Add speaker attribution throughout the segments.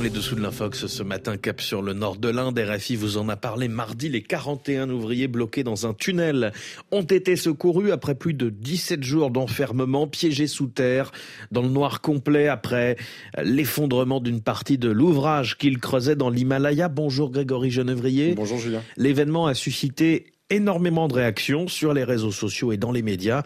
Speaker 1: Dans les dessous de l'Infox, ce matin, cap sur le nord de l'Inde, RFI vous en a parlé mardi. Les 41 ouvriers bloqués dans un tunnel ont été secourus après plus de 17 jours d'enfermement, piégés sous terre, dans le noir complet après l'effondrement d'une partie de l'ouvrage qu'ils creusaient dans l'Himalaya. Bonjour Grégory Genevrier.
Speaker 2: Bonjour Julien.
Speaker 1: L'événement a suscité énormément de réactions sur les réseaux sociaux et dans les médias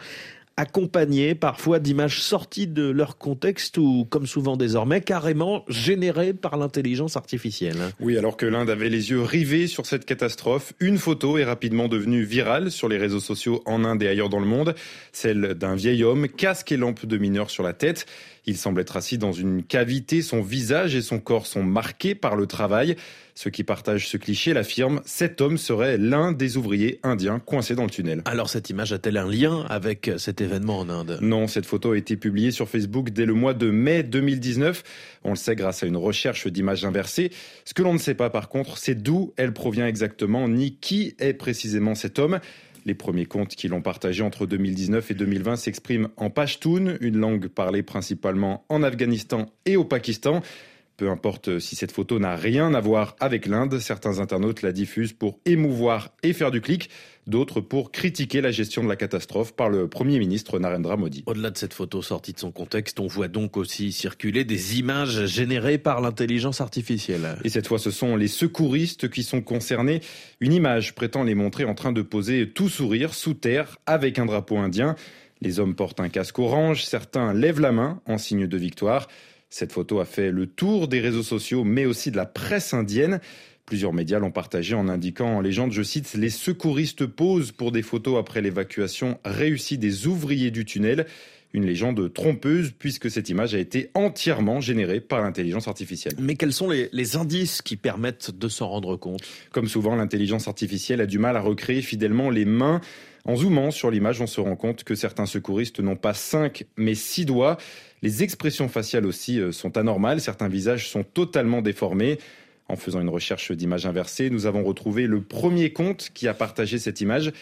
Speaker 1: accompagnés parfois d'images sorties de leur contexte ou, comme souvent désormais, carrément générées par l'intelligence artificielle.
Speaker 2: Oui, alors que l'Inde avait les yeux rivés sur cette catastrophe, une photo est rapidement devenue virale sur les réseaux sociaux en Inde et ailleurs dans le monde, celle d'un vieil homme, casque et lampe de mineur sur la tête. Il semble être assis dans une cavité, son visage et son corps sont marqués par le travail. Ceux qui partagent ce cliché l'affirment, cet homme serait l'un des ouvriers indiens coincés dans le tunnel.
Speaker 1: Alors cette image a-t-elle un lien avec cet événement en Inde?
Speaker 2: Non, cette photo a été publiée sur Facebook dès le mois de mai 2019. On le sait grâce à une recherche d'images inversées. Ce que l'on ne sait pas par contre, c'est d'où elle provient exactement, ni qui est précisément cet homme. Les premiers comptes qui l'ont partagé entre 2019 et 2020 s'expriment en Pashtun, une langue parlée principalement en Afghanistan et au Pakistan. Peu importe si cette photo n'a rien à voir avec l'Inde, certains internautes la diffusent pour émouvoir et faire du clic, d'autres pour critiquer la gestion de la catastrophe par le Premier ministre Narendra Modi.
Speaker 1: Au-delà de cette photo sortie de son contexte, on voit donc aussi circuler des images générées par l'intelligence artificielle.
Speaker 2: Et cette fois, ce sont les secouristes qui sont concernés. Une image prétend les montrer en train de poser tout sourire sous terre avec un drapeau indien. Les hommes portent un casque orange, certains lèvent la main en signe de victoire. Cette photo a fait le tour des réseaux sociaux, mais aussi de la presse indienne. Plusieurs médias l'ont partagé en indiquant en légende, je cite, les secouristes posent pour des photos après l'évacuation réussie des ouvriers du tunnel. Une légende trompeuse puisque cette image a été entièrement générée par l'intelligence artificielle.
Speaker 1: Mais quels sont les, les indices qui permettent de s'en rendre compte?
Speaker 2: Comme souvent, l'intelligence artificielle a du mal à recréer fidèlement les mains. En zoomant sur l'image, on se rend compte que certains secouristes n'ont pas cinq mais six doigts. Les expressions faciales aussi euh, sont anormales, certains visages sont totalement déformés. En faisant une recherche d'image inversée, nous avons retrouvé le premier compte qui a partagé cette image.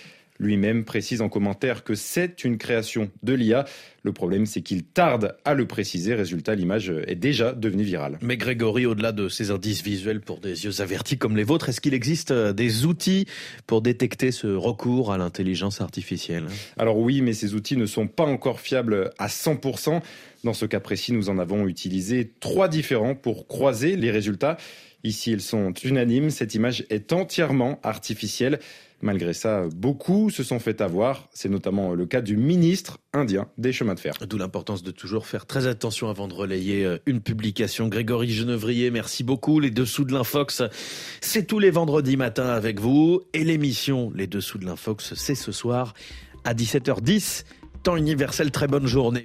Speaker 2: Lui-même précise en commentaire que c'est une création de l'IA. Le problème, c'est qu'il tarde à le préciser. Résultat, l'image est déjà devenue virale.
Speaker 1: Mais Grégory, au-delà de ces indices visuels pour des yeux avertis comme les vôtres, est-ce qu'il existe euh, des outils pour détecter ce recours à l'intelligence artificielle?
Speaker 2: Alors oui, mais ces outils ne sont pas encore fiables à 100%. Dans ce cas précis, nous en avons utilisé trois différents pour croiser les résultats. Ici, ils sont unanimes. Cette image est entièrement artificielle. Malgré ça, beaucoup se sont fait avoir. C'est notamment le cas du ministre indien des chemins de fer.
Speaker 1: D'où l'importance de toujours faire très attention avant de relayer euh, une publication. Grégory Genevrier, merci beaucoup. Les Dessous de l'Infox, c'est tous les vendredis matins avec vous. Et l'émission Les Dessous de l'Infox, c'est ce soir à 17h10. Temps universel, très bonne journée.